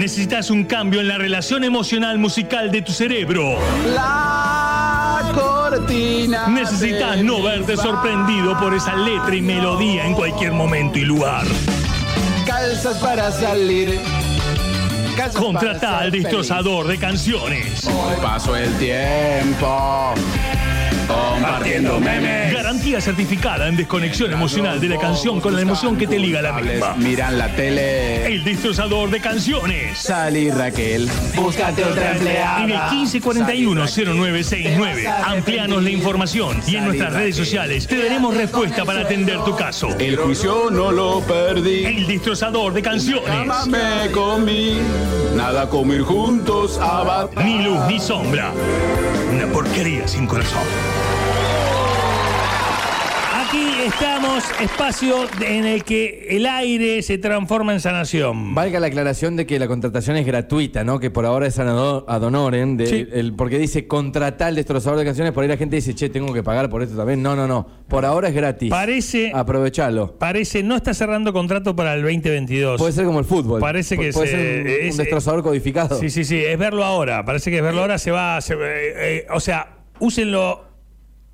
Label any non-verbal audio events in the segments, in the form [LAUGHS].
Necesitas un cambio en la relación emocional musical de tu cerebro. La cortina. Necesitas no verte sorprendido por esa letra y melodía en cualquier momento y lugar. Calzas para salir. Calzas Contrata al feliz. destrozador de canciones. Hoy paso el tiempo compartiendo memes. Garantía certificada en desconexión emocional de la canción con la emoción que te liga a la misma. Miran la tele. El destrozador de canciones. Salí Raquel. Búscate otra empleada. En el 1541-0969. Amplianos la información y en nuestras redes sociales te daremos respuesta para atender tu caso. El juicio no lo perdí. El destrozador de canciones. Me comí. Nada comer juntos. Ni luz ni sombra. Una porquería sin corazón. Estamos, espacio en el que el aire se transforma en sanación. Valga la aclaración de que la contratación es gratuita, ¿no? Que por ahora es ad ad honorem, de- Sí. el- porque dice contratar al destrozador de canciones, por ahí la gente dice, che, tengo que pagar por esto también. No, no, no. Por ahora es gratis. Parece, Aprovechalo. parece, no está cerrando contrato para el 2022. Puede ser como el fútbol. Parece que Pu- puede se- ser un, es- un destrozador codificado. Sí, sí, sí, es verlo ahora. Parece que es verlo ahora, se va. se- eh, eh, o sea, úsenlo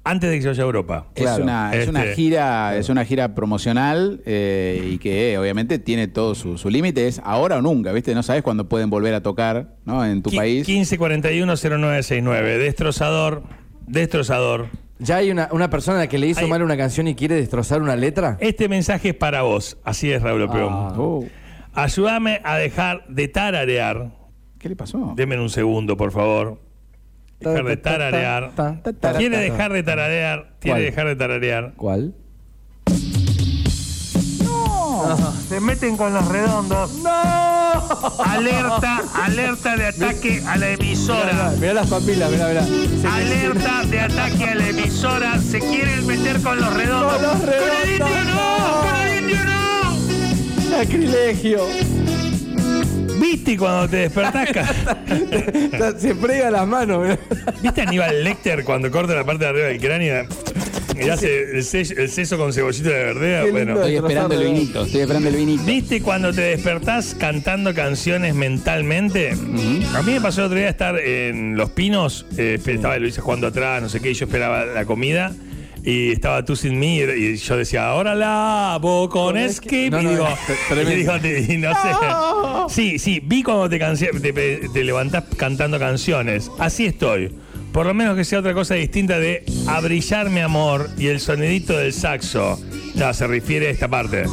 antes de que se vaya a Europa. Es, Claro. una, es una Este- gira, es una gira promocional eh, y que eh, obviamente tiene todo su, su límite, es ahora o nunca, ¿viste? No sabes cuándo pueden volver a tocar, ¿no? En tu Qui- país. 1541-0969. Destrozador. Destrozador. ¿Ya hay una, una persona a la que le hizo Hay- mal una canción y quiere destrozar una letra? Este mensaje es para vos. Así es, Raúl Peón. Ah. Oh, Ayúdame a dejar de tararear. ¿Qué le pasó? Denme un segundo, por favor. Dejar de tararear. Ta, ta, ta, ta, Quiere dejar de tararear. Quiere ¿Cuál? dejar de tararear. ¿Cuál? Se meten con los redondos. ¡No! Alerta, alerta de ataque a la emisora. Mirá las papilas, mirá, mirá. Se- Alerta de ataque a la emisora. Se quieren meter con los redondos. Con los redondos, ¡Con el indio no! no. ¡Con el indio no! ¡Sacrilegio! ¿Viste cuando te despertás? [LAUGHS] Se frega las manos. ¿Viste a Aníbal Lecter cuando corta la parte de arriba del cráneo? Y hace el, el seso con cebollito de verdea. Bueno. Estoy esperando el vinito, estoy esperando el vinito. ¿Viste cuando te despertás cantando canciones mentalmente? A mí me pasó el otro día estar en Los Pinos, eh, estaba Luisa jugando atrás, no sé qué, y yo esperaba la comida. Y estaba tú sin mí y yo decía, ahora lavo con skip. No, y no, digo, [LAUGHS] y digo, y no sé. Sí, sí, vi cuando te, te, te levantás cantando canciones. Así estoy. Por lo menos que sea otra cosa distinta de a brillar mi amor y el sonidito del saxo. Ya, se refiere a esta parte.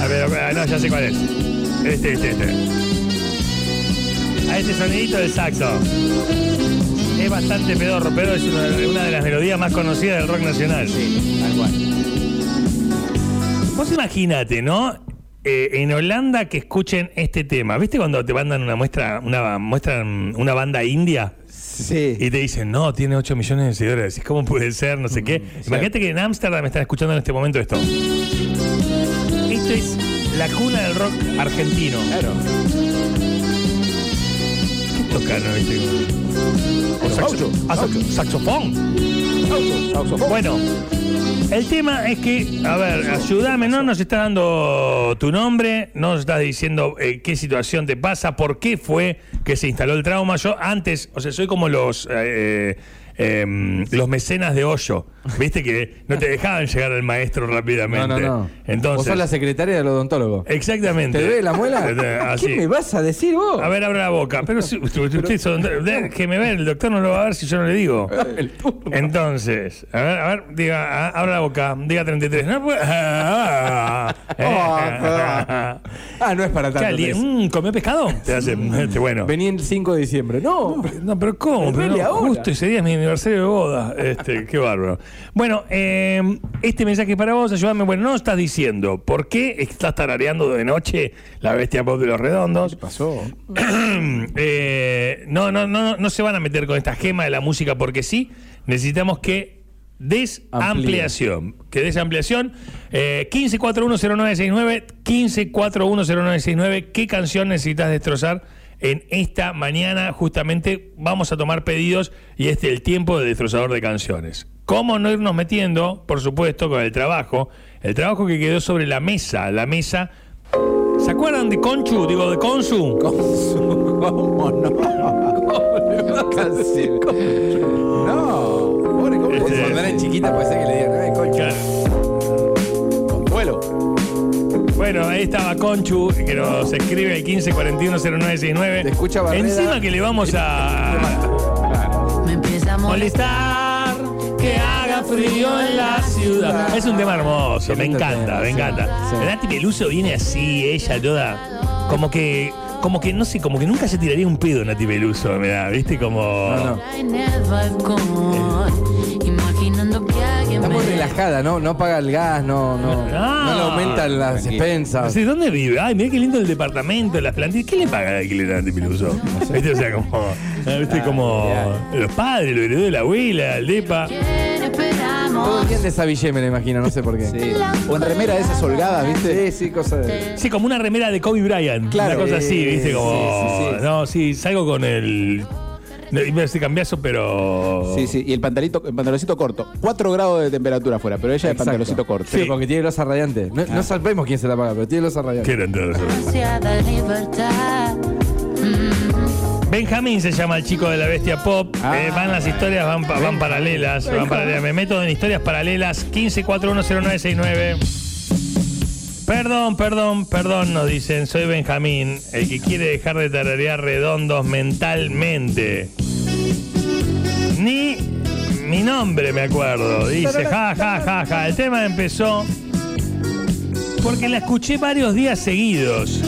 A ver, a ver, no, ya sé cuál es. Este, este, este. A este sonidito del saxo. Es bastante pedorro, pero es una, una de las melodías más conocidas del rock nacional. Sí, tal cual. Vos imaginate, ¿no? Eh, en Holanda que escuchen este tema. ¿Viste cuando te mandan una muestra, una muestran una banda india? Sí. Y te dicen, no, tiene 8 millones de seguidores. ¿Cómo puede ser? No sé qué. Imagínate que en Ámsterdam están escuchando en este momento esto. Esto es la cuna del rock argentino. Claro. O saxo- saxo- saxofón. Bueno, el tema es que, a ver, ayúdame, no nos estás dando tu nombre, no nos estás diciendo eh, qué situación te pasa, por qué fue que se instaló el trauma. Yo antes, o sea, soy como los eh, eh, los mecenas de hoyo, viste que no te dejaban llegar al maestro rápidamente. No, no, no. Vos Entonces, sos la secretaria del odontólogo. exactamente. ¿Te duele la muela? [LAUGHS] Eh, así. ¿Qué me vas a decir vos? A ver, abra la boca. Pero si usted, usted son- déjeme ver, el doctor no lo va a ver si yo no le digo. [LAUGHS] Entonces, a ver, a ver, diga, a- abra la boca, diga 33. No puede- [LAUGHS] ah, ah, no es para ¿Qué, tanto. mm, ¿Comió pescado? Te hace, este, bueno. Vení el 5 de diciembre. No, No, pero ¿cómo? Pero justo ese día es mi aniversario de boda. Este, qué bárbaro. Bueno, eh, este mensaje para vos, ayúdame. Bueno, no estás diciendo por qué estás tarareando de noche la bestia pop de los redondos. ¿Qué pasó? [CLEARS THROAT] Eh, no, no, no, no se van a meter con esta gema de la música porque sí. Necesitamos que des Amplíe. ampliación. Que des ampliación. Eh, 15410969, 15410969. ¿Qué canción necesitas destrozar en esta mañana justamente vamos a tomar pedidos y este es el tiempo de destrozador de canciones. ¿Cómo no irnos metiendo, por supuesto, con el trabajo? El trabajo que quedó sobre la mesa, la mesa... ¿Se acuerdan de Conchu? Digo, de Consu. [LAUGHS] ¿Cómo no? [LAUGHS] Casi. No, pobre, ¿cómo Este- Cuando era chiquita puede ser que le digan, "Ay, concha". Claro. Bueno, ahí estaba Conchu, que nos escribe el 15410969. Te escucha Barrera. Encima que le vamos a Me empieza a molestar. que haga frío en la ciudad. Es un tema hermoso, me encanta, me sí. encanta. Sí. Nati Peluso viene así, ella toda, como que, como que, no sé, como que nunca se tiraría un pedo Nati Peluso, me da, ¿viste? Como... No, no. Relajada, ¿no? No paga el gas, no, no, Ah, no le aumentan las tranquilo. expensas. Sí, ¿Dónde vive? Ay, mira qué lindo el departamento, las plantillas. ¿Qué le paga de alquiler a Nati Peluso? ¿Viste? O sea, como, ¿viste? como los padres, lo heredó de la abuela, el depa. ¿Quién Todo esperamos? el día de Savillé me lo imagino, no sé por qué. Sí. O en remera de esas holgadas, ¿viste? Sí, sí, cosa de. Sí, como una remera de Kobe Bryant. Claro. Una cosa así, ¿viste? Sí, Como. sí, sí, sí. No, sí, salgo con el. No, iba a decir cambiazo, pero. Sí, sí, y el pantalito, el pantaloncito corto. 4 grados de temperatura afuera, pero ella Exacto. pantaloncito corto. Pero Sí. porque tiene losa radiante. No, no sabemos quién se la paga, pero tiene losa radiante. Ansiada libertad. Mm, Benjamín se llama el chico de la bestia pop. Ah. Eh, van las historias, van paralelas. Van paralelas. Me meto en historias paralelas. 15410969. Perdón, perdón, perdón, nos dicen. Soy Benjamín, el que quiere dejar de tararear redondos mentalmente. Ni mi nombre me acuerdo. Dice, ja, ja, ja, ja. El tema empezó porque la escuché varios días seguidos.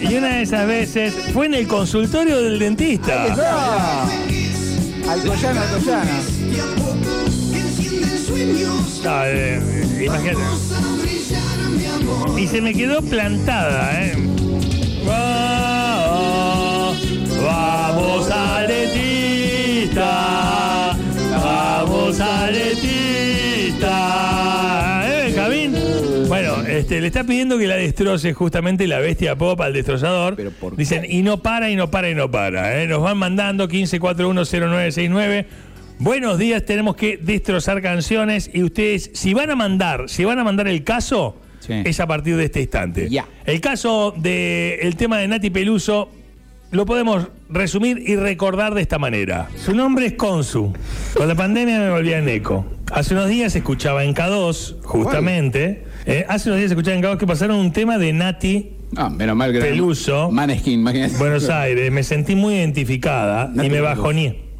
Y una de esas veces fue en el consultorio del dentista. Alcoyana, Alcoyana. Ah, eh, imagínate. Y se me quedó plantada, ¿eh? Va- Vamos al dentista. Vamos al dentista. ¿Eh, Benjamín? Bueno, este, le está pidiendo que la destroce justamente la bestia pop al destrozador. Pero ¿por qué? Dicen, y no para, y no para, y no para. ¿eh? Nos van mandando 15410969. Buenos días, tenemos que destrozar canciones y ustedes, si van a mandar, si van a mandar el caso, Sí. es a partir de este instante. El caso del tema de Nati Peluso lo podemos resumir y recordar de esta manera. Su nombre es Consu. Con la pandemia me volví a Neco. Hace unos días escuchaba en K2, justamente. eh, hace unos días escuchaba en K2 que pasaron un tema de Nati Ah, menos mal que Peluso. Maneskin, imagínate. Buenos Aires, me sentí muy identificada Nati y me Peluso.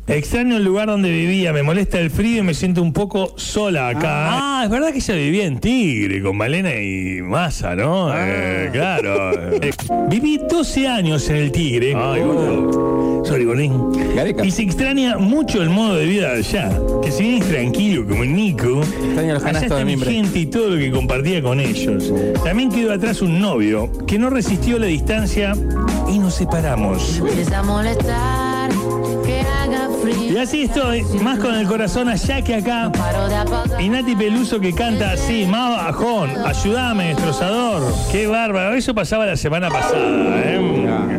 Extraño el lugar donde vivía, me molesta el frío y me siento un poco sola acá. Ah, es verdad que ella vivía en Tigre con Malena y Massa, ¿no? Eh, claro. [LAUGHS] Eh, viví 12 años en el Tigre. Ay, gordo. Sorry, gordín. Y se extraña mucho el modo de vida de allá. Que si bien es tranquilo como Nico, Extraña los allá está de mi mimbre. gente y todo lo que compartía con ellos. También quedó atrás un novio que no resistió la distancia y nos separamos. me empieza a molestar. Y así estoy, más con el corazón allá que acá. Y Nati Peluso que canta así, más bajón, ayúdame, destrozador. Qué bárbaro, eso pasaba la semana pasada. ¿eh?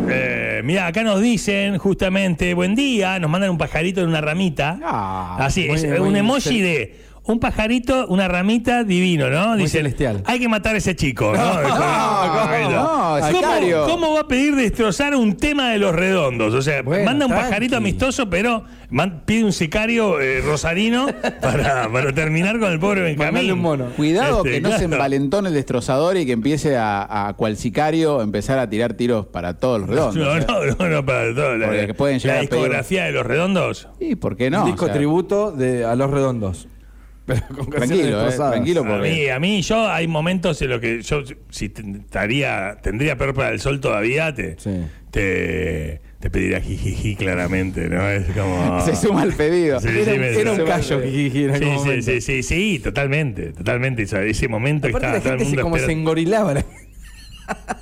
Eh, mira, acá nos dicen justamente, buen día, nos mandan un pajarito de una ramita. Ah, así, es un emoji de un pajarito, una ramita divino, ¿no? Muy Dicen, celestial. hay que matar a ese chico, ¿no? ¿cómo no? [LAUGHS] ¿Cómo, Sicario. cómo va a pedir destrozar un tema de los redondos? O sea, Bueno, manda un tranqui. pajarito amistoso, pero man- pide un sicario eh, rosarino [LAUGHS] para, para terminar con el pobre Benjamín. un mono. Cuidado Este, que no se envalentone el destrozador y que empiece a, a cual sicario empezar a tirar tiros para todos los redondos. No, ¿eh? no, no, no, para todo. La, pedir- discografía de los redondos. ¿Y por qué no? Un disco O sea, tributo de, a los redondos. Pero con canciones Tranquilo, eh, tranquilo. A mí, a mí, yo hay momentos en los que yo, si te- estaría, tendría peor para el sol todavía, te, Sí. te, te pediría jijiji claramente, ¿no? Es como. [LAUGHS] Se suma al pedido. Sí, Era, sí, me- era un callo, jijiji, en Sí, algún sí, sí, sí, sí, totalmente, totalmente. Ese, momento que estaba la todo el gente se como se engorilaba. la-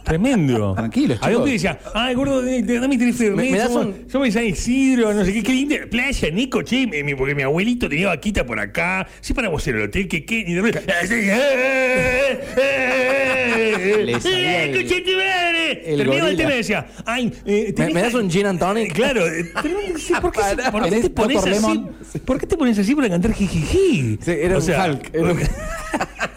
Tremendo. Tranquilos, Había un que decía, ay, gordo, tres Me- cervezas. un- Yo me decía Isidro, no sé qué, qué linda playa, Nico, che, mi- mi- porque mi abuelito tenía vaquita por acá. Sí, paramos en el hotel, que qué. Y de repente, "Ah, sí, eh, eh, eh, eh, tu madre". el Terminaba el tema y decía, ay, eh, ¿Me, tenés me das un gin and tonic? Claro, eh, [LAUGHS] no sé, ¿por qué, se- Pará. por qué ¿Tenés te pones así? ¿Por qué te pones así para cantar jijiji? Sí, era O un sea, Hulk. Era un- [LAUGHS]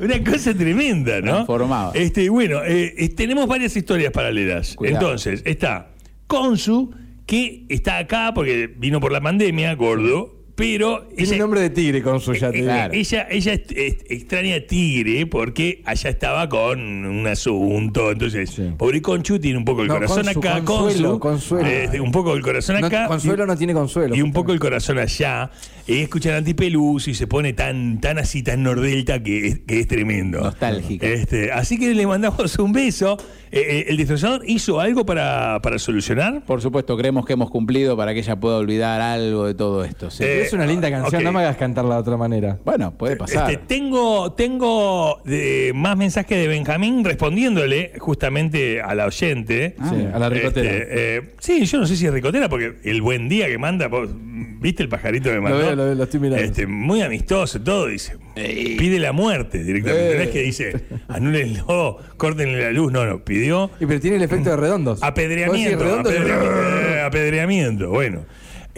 Una cosa tremenda, ¿no? Transformaba. Este, bueno, eh, eh, tenemos varias historias paralelas. Cuidado. Entonces, está Consu, que está acá porque vino por la pandemia, gordo, pero Tiene nombre de tigre con su ya te eh, digo. Claro. ella, ella es- es- extraña a Tigre porque allá estaba con un asunto. Entonces, Sí. pobre Conchu tiene un poco el No, corazón Consu, acá. Consuelo, Consu, Consuelo. este, un poco el corazón No, acá. consuelo y- no tiene consuelo. y un poco el corazón allá. Y escuchan Antipelus y se pone tan, tan así, tan nordelta que es, que es tremendo. Nostálgica. Este, así que le mandamos un beso. Eh, eh, ¿El destrozador hizo algo para, para solucionar? Por supuesto, creemos que hemos cumplido para que ella pueda olvidar algo de todo esto. ¿sí? Eh, es una linda canción, no me hagas cantarla de otra manera. bueno, puede pasar. Este, tengo tengo eh, más mensajes de Benjamín respondiéndole justamente a la oyente. Ah, Sí, a la ricotera. Este, eh, sí, yo no sé si es ricotera, porque el buen día que manda, vos, ¿viste el pajarito que mandó? veo, lo veo, lo estoy mirando. Este, muy amistoso, todo, dice. Pide la muerte directamente. Eh. No es que dice, anúlenlo, córtenle la luz. No, no, pidió Y pero tiene el efecto de redondos. apedreamiento. ¿Vos decís redondos? apedreamiento, [LAUGHS] eh, apedreamiento, bueno.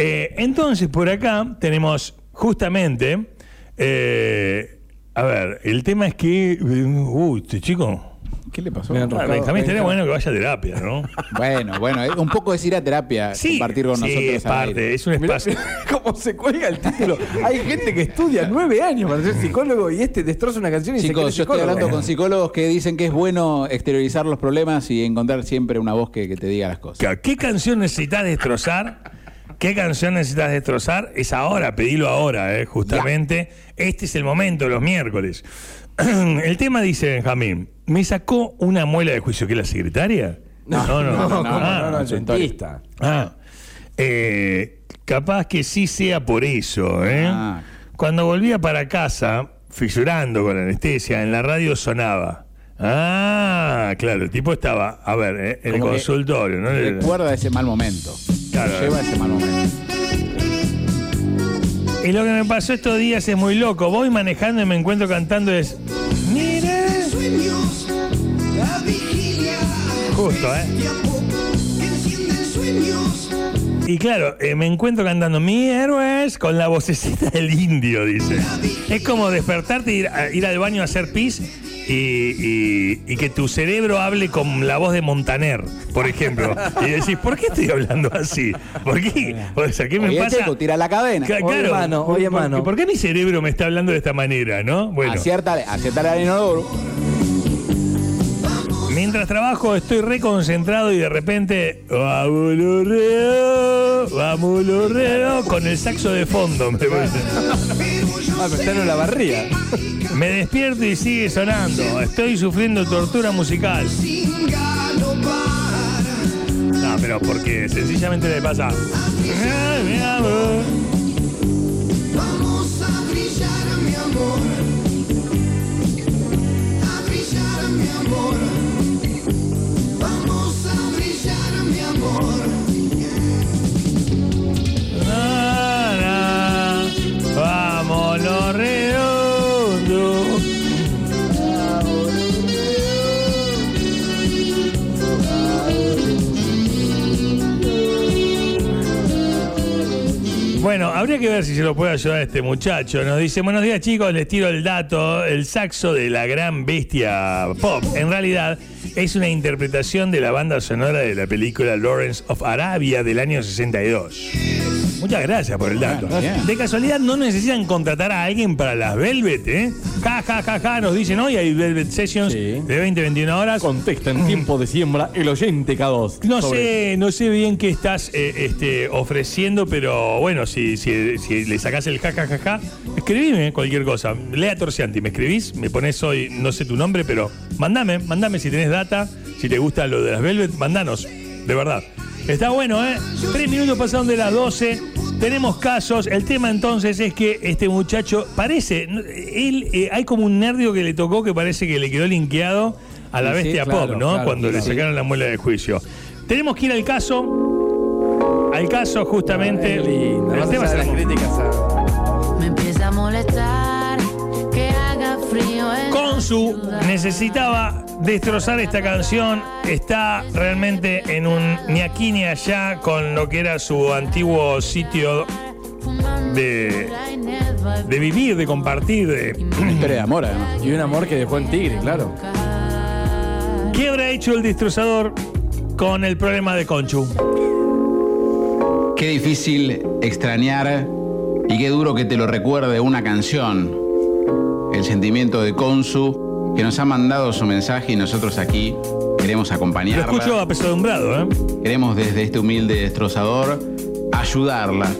Eh, entonces, por acá tenemos justamente. eh, a ver, el tema es que. Uy, este chico. ¿Qué le pasó? Ah, Benjamín estaría bueno que vaya a terapia, ¿no? [LAUGHS] Bueno, bueno, un poco es ir a terapia, Sí, compartir con sí, nosotros. es parte, es un espacio. mirá [LAUGHS] cómo se cuelga el título. Hay gente que estudia nueve años para ser psicólogo y este destroza una canción y se Chicos, yo estoy hablando con [LAUGHS] psicólogos que dicen que es bueno exteriorizar los problemas y encontrar siempre una voz que, que te diga las cosas. ¿Qué canción necesitas destrozar? ¿Qué canción necesitas destrozar? Es ahora, pedilo ahora, eh, justamente. Este es el momento, los miércoles. [CLEARS THROAT] El tema dice Benjamín, me sacó una muela de juicio, que es la secretaria? No, no, no, no, Ah, no, no, dentista. Ah, eh, capaz que sí sea por eso, ¿eh? Ah. Cuando volvía para casa, fisurando con anestesia, en la radio sonaba. Ah, claro, el tipo estaba, a ver, ¿eh? en el consultorio, ¿no? Recuerda ese mal momento. Claro. Lleva ese mal momento. Y lo que me pasó estos días es muy loco. Voy manejando y me encuentro cantando es. Mire. sueños, la vigilia, Justo, ¿eh? Y claro, eh, me encuentro cantando Mi héroes con la vocecita del indio, dice. Es como despertarte, ir, a- ir al baño a hacer pis y, y- y que tu cerebro hable con la voz de Montaner, por ejemplo. Y decís, ¿por qué estoy hablando así? ¿Por qué? O sea, ¿qué me Oye, pasa? Checo, tira la cadena. Ca- Oye, mano, ¿por- oye, por- mano. ¿Por qué mi cerebro me está hablando de esta manera, no? Bueno. Acierta, acierta el inodoro. Mientras trabajo estoy reconcentrado y de repente vamos los reos, vamos los reos, con el saxo de fondo. Me, Ah, está en la barriga. me despierto y sigue sonando. Estoy sufriendo tortura musical. No, pero porque sencillamente le pasa. Ay, mi amor. vamos a brillar, mi amor. A brillar, mi amor. Bueno, habría que ver si se lo puede ayudar este muchacho. Nos dice, buenos días chicos, les tiro el dato, el saxo de la gran bestia pop. En realidad es una interpretación de la banda sonora de la película Lawrence of Arabia del año 62. Muchas gracias por el dato. De casualidad no necesitan contratar a alguien para las Velvet, ¿eh? Ja, ja, ja, ja, nos dicen hoy hay Velvet Sessions Sí. de 20, 21 horas. Contesta en tiempo de siembra el oyente K2. No Sobre- sé, no sé bien qué estás eh, este, ofreciendo, pero bueno, si, si, si le sacás el jajajaja, escribime cualquier cosa. Lea Torcianti, me escribís, me pones hoy, no sé tu nombre, pero mandame, mandame si tenés data, si te gusta lo de las Velvet, mandanos, de verdad. Está bueno, ¿eh? Tres minutos pasaron de las 12. Tenemos casos. El tema entonces es que este muchacho parece. Él, eh, hay como un nervio que le tocó que parece que le quedó linkeado a la Sí, sí, bestia claro, pop, ¿no? claro, Cuando le sacaron la muela de juicio. Tenemos que ir al caso. Al caso, justamente. El tema las críticas a- Consu necesitaba destrozar esta canción. Está realmente en un ni aquí ni allá con lo que era su antiguo sitio de, de vivir, de compartir. De... Una historia de amor, además. Y un amor que dejó en Tigre, claro. ¿Qué habrá hecho el destrozador con el problema de Conchu? Qué difícil extrañar y qué duro que te lo recuerde una canción. El sentimiento de Consu, que nos ha mandado su mensaje y nosotros aquí queremos Lo acompañarla. escucho apesadumbrado, ¿eh? Queremos desde este humilde destrozador ayudarla.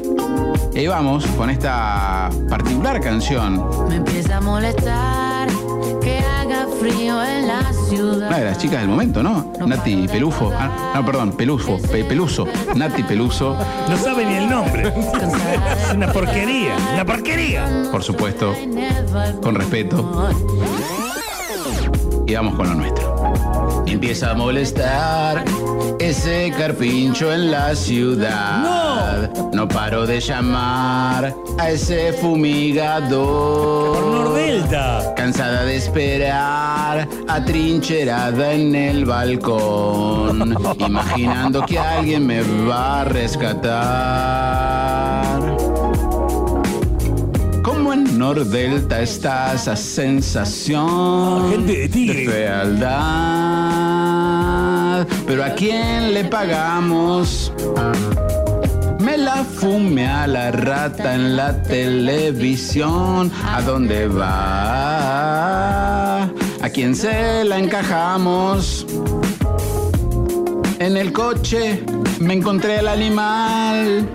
Y vamos con esta particular canción. Me empieza a molestar que haga frío en ciudad. Una de las chicas del momento, ¿no? Nati Pelufo. Ah, no, perdón, Pelufo. Pe- Peluso. Nati Peluso, No sabe ni el nombre. [LAUGHS] Es una porquería, una porquería. por supuesto. Con respeto. Y vamos con lo nuestro. Empieza a molestar ese carpincho en la ciudad. No, paro de llamar a ese fumigador. Por Nordelta. Cansada de esperar, atrincherada en el balcón, [LAUGHS] imaginando que alguien me va a rescatar. Como en Nordelta está esa sensación Ah, gente de Tigre. fealdad. Pero a quién le pagamos? Me la fume a la rata en la televisión. ¿A dónde va? ¿A quién se la encajamos? En el coche me encontré al animal.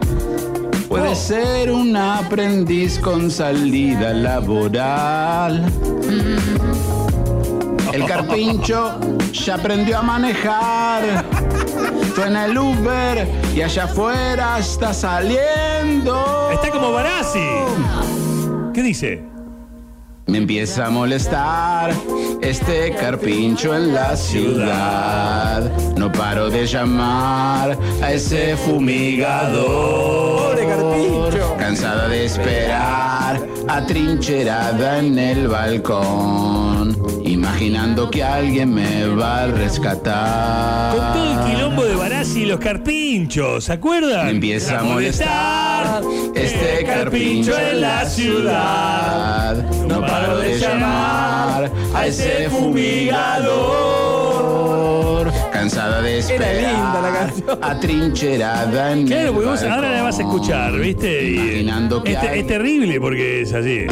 Puede ser un aprendiz con salida laboral. El carpincho ya aprendió a manejar. [LAUGHS] Suena el Uber y allá afuera está saliendo. Está como Barassi. ¿Qué dice? Me empieza a molestar este carpincho en la ciudad. No paro de llamar a ese fumigador. Pobre carpincho. Cansada de esperar, atrincherada en el balcón. Imaginando que alguien me va a rescatar. Con todo el quilombo de Barassi y los carpinchos, ¿se acuerdan? Me empieza a molestar este carpincho en la ciudad. No paro de llamar a ese fumigador. Cansada de esperar. Era linda la canción. Atrincherada en Claro, porque vos ahora la vas a escuchar, ¿viste? Y, Imaginando que es, hay- es terrible porque es así.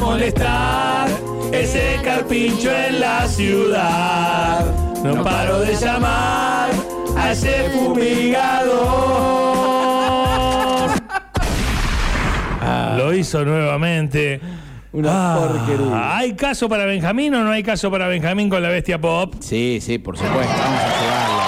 Molestar ese carpincho en la ciudad. No paro de llamar a ese fumigador. [LAUGHS] Lo hizo nuevamente. Una porquería. ¿Hay caso para Benjamín o no hay caso para Benjamín con la bestia pop? Sí, sí, por supuesto. Vamos a llevarla.